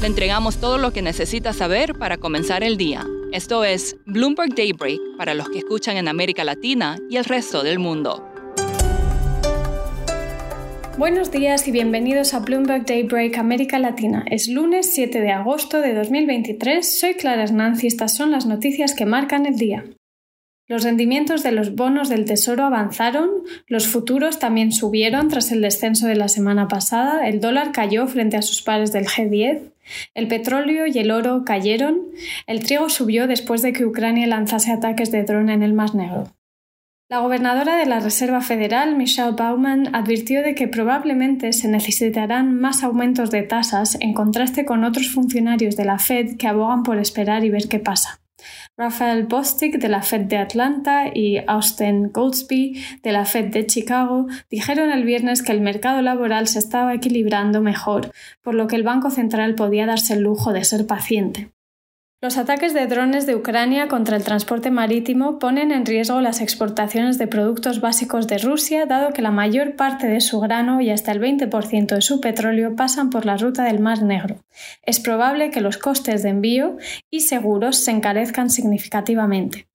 Le entregamos todo lo que necesita saber para comenzar el día. Esto es Bloomberg Daybreak para los que escuchan en América Latina y el resto del mundo. Buenos días y bienvenidos a Bloomberg Daybreak América Latina. Es lunes 7 de agosto de 2023. Soy Clara Hernanz y estas son las noticias que marcan el día. Los rendimientos de los bonos del Tesoro avanzaron, los futuros también subieron tras el descenso de la semana pasada, el dólar cayó frente a sus pares del G10, el petróleo y el oro cayeron, el trigo subió después de que Ucrania lanzase ataques de dron en el Mar Negro. La gobernadora de la Reserva Federal, Michelle Baumann, advirtió de que probablemente se necesitarán más aumentos de tasas en contraste con otros funcionarios de la Fed que abogan por esperar y ver qué pasa. Rafael Bostic de la Fed de Atlanta y Austin Goldsby de la Fed de Chicago dijeron el viernes que el mercado laboral se estaba equilibrando mejor, por lo que el Banco Central podía darse el lujo de ser paciente. Los ataques de drones de Ucrania contra el transporte marítimo ponen en riesgo las exportaciones de productos básicos de Rusia, dado que la mayor parte de su grano y hasta el 20% de su petróleo pasan por la ruta del Mar Negro. Es probable que los costes de envío y seguros se encarezcan significativamente.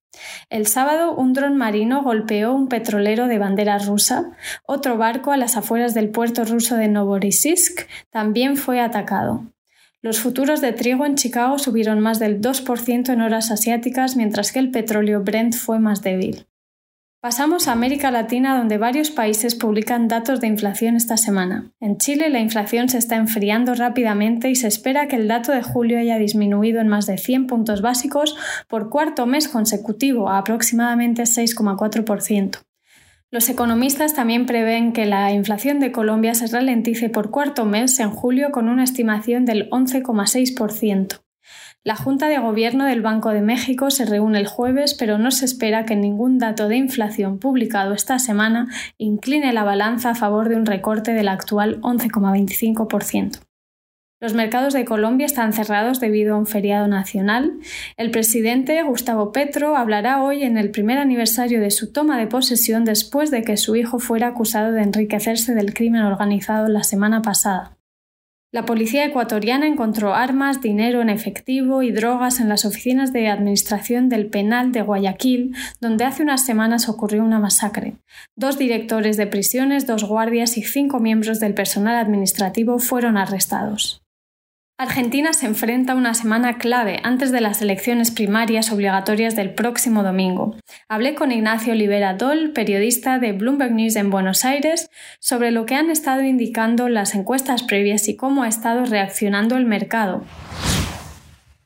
El sábado, un dron marino golpeó un petrolero de bandera rusa. Otro barco a las afueras del puerto ruso de Novorossiysk también fue atacado. Los futuros de trigo en Chicago subieron más del 2% en horas asiáticas, mientras que el petróleo Brent fue más débil. Pasamos a América Latina, donde varios países publican datos de inflación esta semana. En Chile la inflación se está enfriando rápidamente y se espera que el dato de julio haya disminuido en más de 100 puntos básicos por cuarto mes consecutivo a aproximadamente 6,4%. Los economistas también prevén que la inflación de Colombia se ralentice por cuarto mes en julio con una estimación del 11,6%. La Junta de Gobierno del Banco de México se reúne el jueves, pero no se espera que ningún dato de inflación publicado esta semana incline la balanza a favor de un recorte del actual 11,25%. Los mercados de Colombia están cerrados debido a un feriado nacional. El presidente Gustavo Petro hablará hoy en el primer aniversario de su toma de posesión después de que su hijo fuera acusado de enriquecerse del crimen organizado la semana pasada. La policía ecuatoriana encontró armas, dinero en efectivo y drogas en las oficinas de administración del penal de Guayaquil, donde hace unas semanas ocurrió una masacre. Dos directores de prisiones, dos guardias y cinco miembros del personal administrativo fueron arrestados. Argentina se enfrenta a una semana clave antes de las elecciones primarias obligatorias del próximo domingo. Hablé con Ignacio Olivera Doll, periodista de Bloomberg News en Buenos Aires, sobre lo que han estado indicando las encuestas previas y cómo ha estado reaccionando el mercado.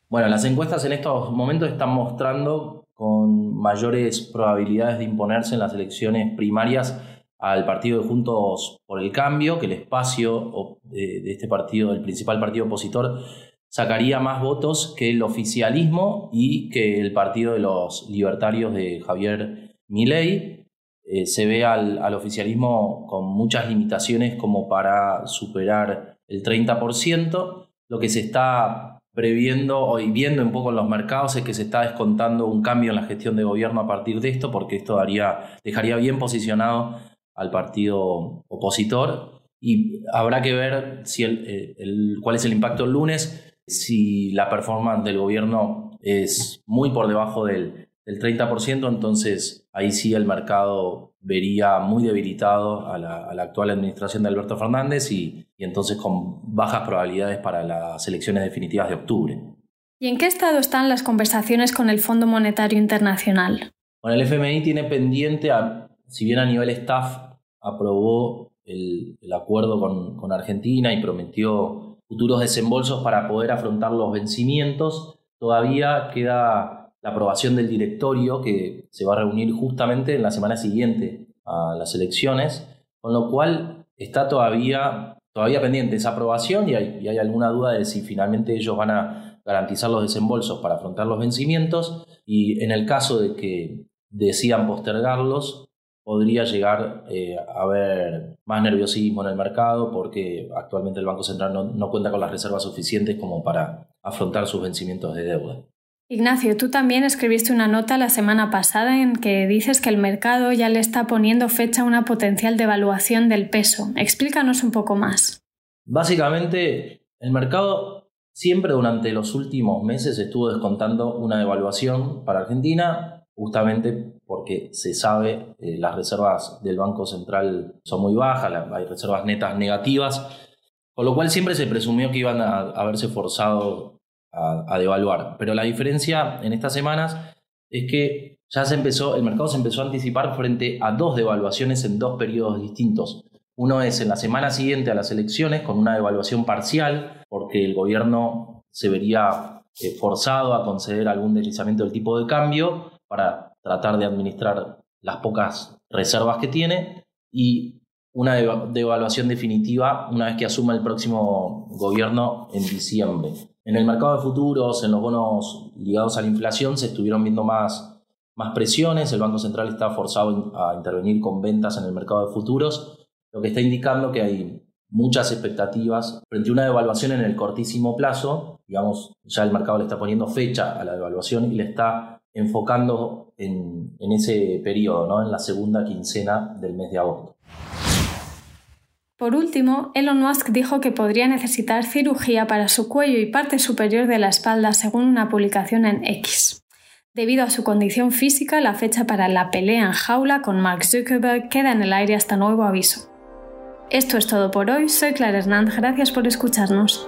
Bueno, las encuestas en estos momentos están mostrando con mayores probabilidades de imponerse en las elecciones primarias al partido de Juntos por el Cambio, que el espacio de, este partido, el principal partido opositor, sacaría más votos que el oficialismo y que el partido de los libertarios de Javier Milei. Eh, se ve al, al, oficialismo con muchas limitaciones como para superar el 30%. Lo que se está previendo y viendo un poco en los mercados es que se está descontando un cambio en la gestión de gobierno a partir de esto, porque esto daría, dejaría bien posicionado al partido opositor y habrá que ver si el, cuál es el impacto el lunes, si la performance del gobierno es muy por debajo del, del 30%, entonces ahí sí el mercado vería muy debilitado a la, actual administración de Alberto Fernández y, y entonces con bajas probabilidades para las elecciones definitivas de octubre. ¿Y en qué estado están las conversaciones con el Fondo Monetario Internacional? Bueno, el FMI tiene pendiente, a, si bien a nivel staff aprobó el, acuerdo con, Argentina y prometió futuros desembolsos para poder afrontar los vencimientos. Todavía queda la aprobación del directorio que se va a reunir justamente en la semana siguiente a las elecciones, con lo cual está todavía todavía pendiente esa aprobación y hay, hay alguna duda de si finalmente ellos van a garantizar los desembolsos para afrontar los vencimientos y en el caso de que decidan postergarlos, podría llegar eh, a haber más nerviosismo en el mercado porque actualmente el Banco Central no, cuenta con las reservas suficientes como para afrontar sus vencimientos de deuda. Ignacio, tú también escribiste una nota la semana pasada en que dices que el mercado ya le está poniendo fecha a una potencial devaluación del peso. Explícanos un poco más. Básicamente, el mercado siempre durante los últimos meses estuvo descontando una devaluación para Argentina, justamente porque se sabe eh, las reservas del Banco Central son muy bajas, hay reservas netas negativas, con lo cual siempre se presumió que iban a, haberse forzado a, devaluar. Pero la diferencia en estas semanas es que ya se empezó, el mercado se empezó a anticipar frente a dos devaluaciones en dos periodos distintos. Uno es en la semana siguiente a las elecciones con una devaluación parcial, porque el gobierno se vería eh, forzado a conceder algún deslizamiento del tipo de cambio para tratar de administrar las pocas reservas que tiene y una devaluación definitiva una vez que asuma el próximo gobierno en diciembre. En el mercado de futuros, en los bonos ligados a la inflación, se estuvieron viendo más, más presiones. El Banco Central está forzado a intervenir con ventas en el mercado de futuros, lo que está indicando que hay muchas expectativas frente a una devaluación en el cortísimo plazo. Digamos, ya el mercado le está poniendo fecha a la devaluación y le está enfocando en, ese periodo, ¿no? en la segunda quincena del mes de agosto. Por último, Elon Musk dijo que podría necesitar cirugía para su cuello y parte superior de la espalda, según una publicación en X. Debido a su condición física, la fecha para la pelea en jaula con Mark Zuckerberg queda en el aire hasta nuevo aviso. Esto es todo por hoy, soy Clara Hernán, gracias por escucharnos.